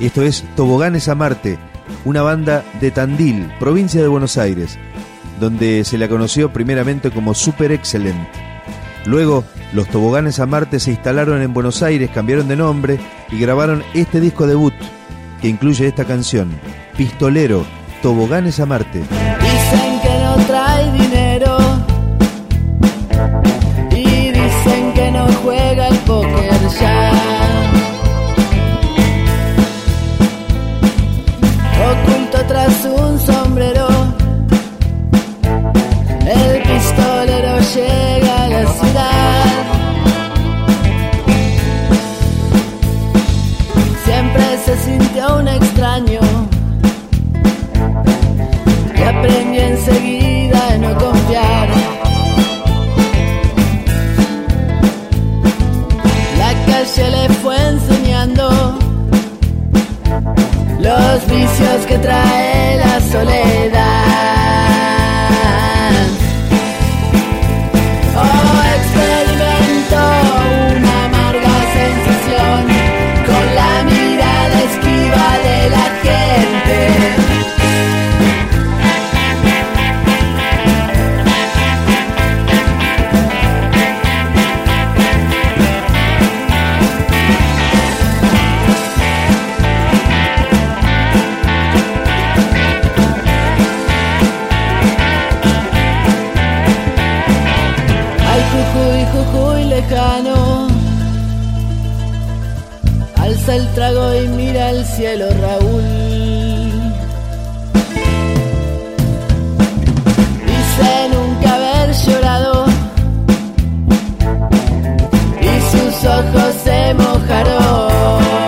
Esto es Toboganes a Marte, una banda de Tandil, provincia de Buenos Aires, donde se la conoció primeramente como Super Excellent. Luego, los Toboganes a Marte se instalaron en Buenos Aires, cambiaron de nombre y grabaron este disco debut, que incluye esta canción, Pistolero, Toboganes a Marte. Dicen que no trae dinero y dicen que no juega que aprendió enseguida a no confiar. La calle le fue enseñando los vicios que trae la soledad. Alza el trago y mira el cielo, Raúl. Dice nunca haber llorado. Y sus ojos se mojaron.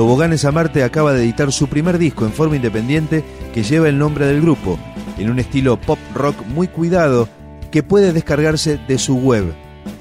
Toboganes a Marte acaba de editar su primer disco en forma independiente que lleva el nombre del grupo, en un estilo pop rock muy cuidado que puede descargarse de su web.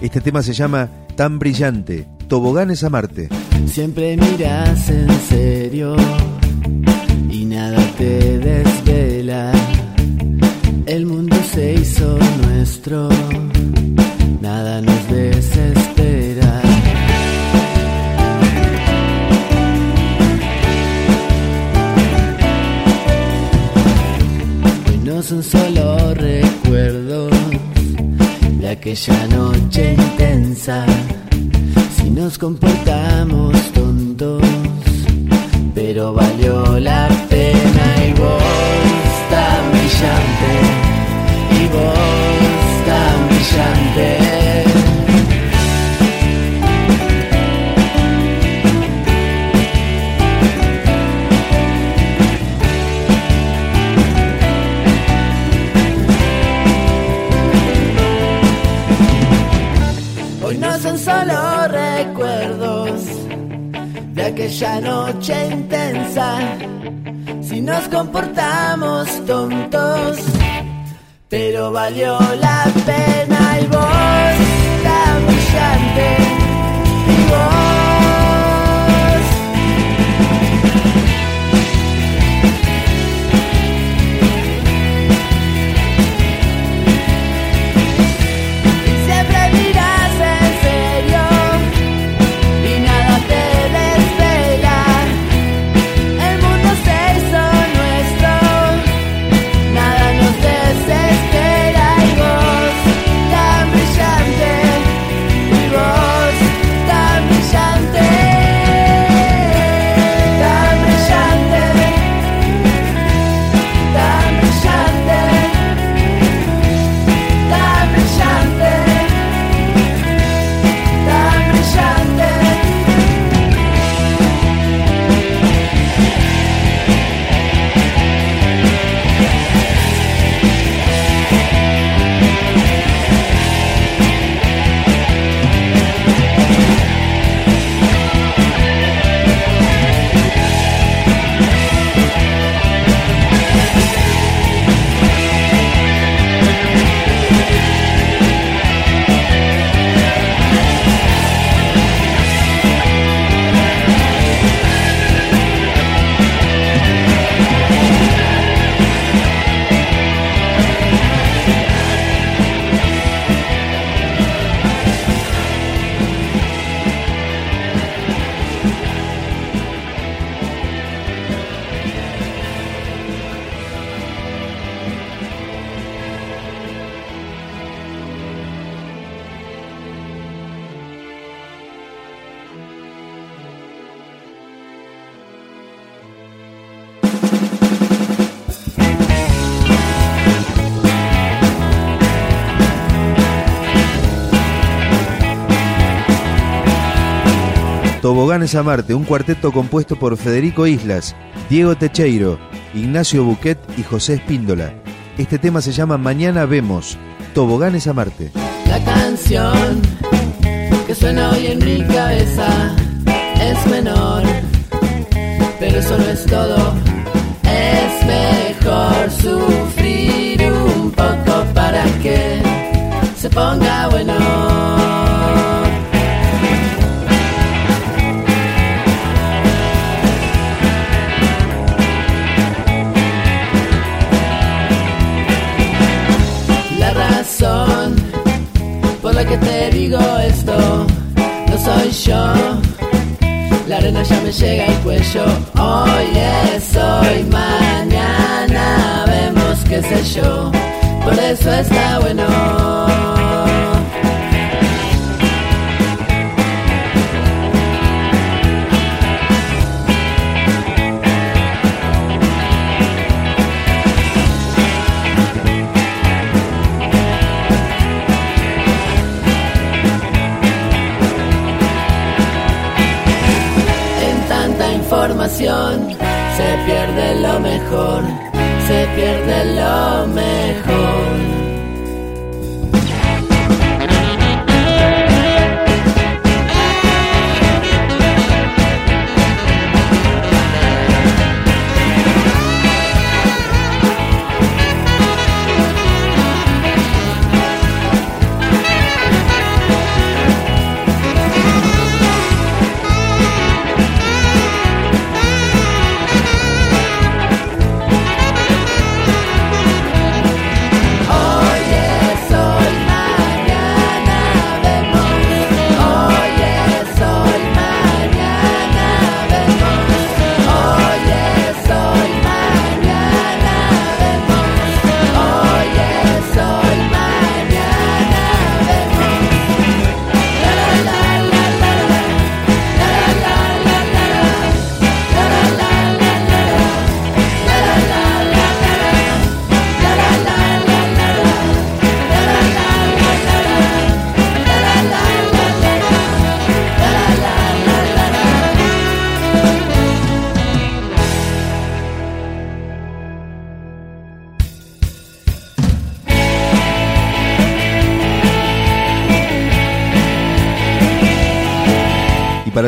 Este tema se llama Tan Brillante, Toboganes a Marte. Siempre miras en serio y nada te desvela. pero valió la pena y vos tan brillante, y vos tan brillante. Hoy no son solo recuerdos aquella noche intensa. Si nos comportamos tontos, pero valió la pena y vos brillante Toboganes a Marte, un cuarteto compuesto por Federico Islas, Diego Techeiro, Ignacio Buquet y José Espíndola. Este tema se llama Mañana Vemos, Toboganes a Marte. La canción que suena hoy en mi cabeza es menor, pero eso no es todo. Es mejor sufrir un poco para que se ponga bueno. Que te digo esto no soy yo. La arena ya me llega al cuello. Hoy es hoy, mañana vemos qué sé yo. Por eso está bueno.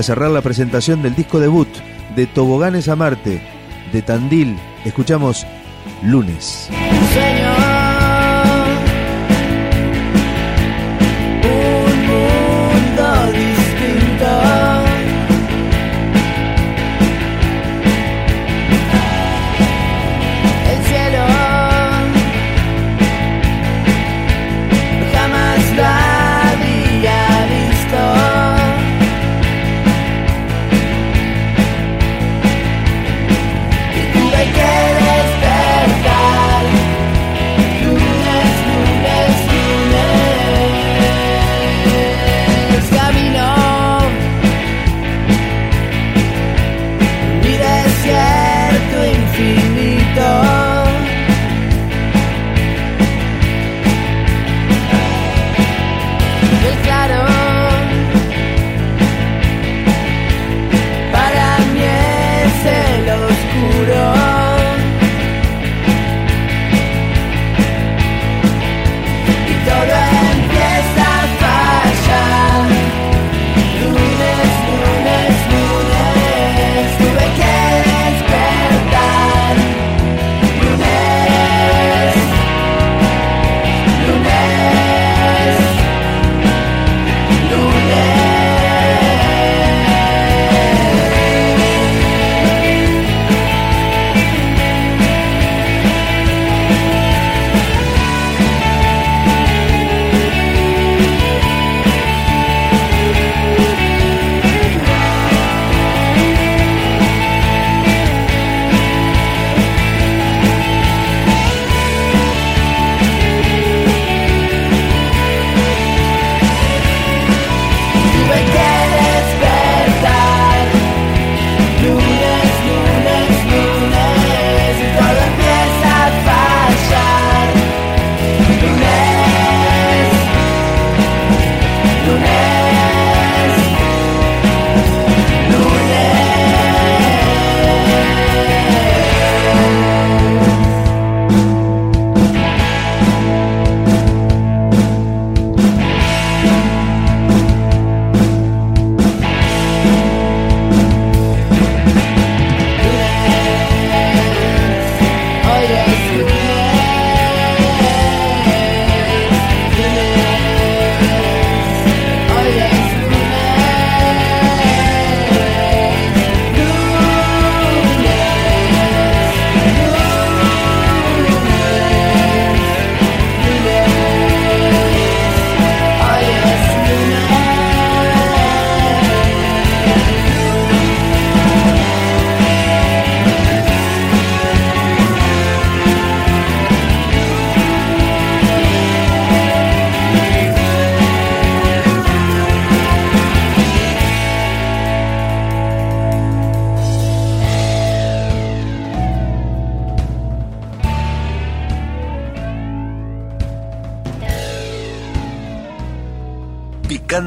Cerrar la presentación del disco debut de Toboganes a Marte, de Tandil, escuchamos Lunes.